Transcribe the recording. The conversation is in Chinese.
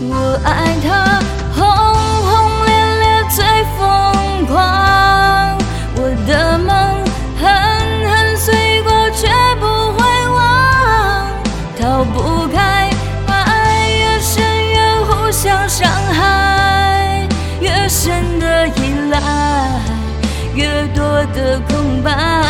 我爱他轰轰烈烈最疯狂。我的梦狠狠碎过却不会忘。逃不开爱越深越互相伤害越深的依赖越多的空白。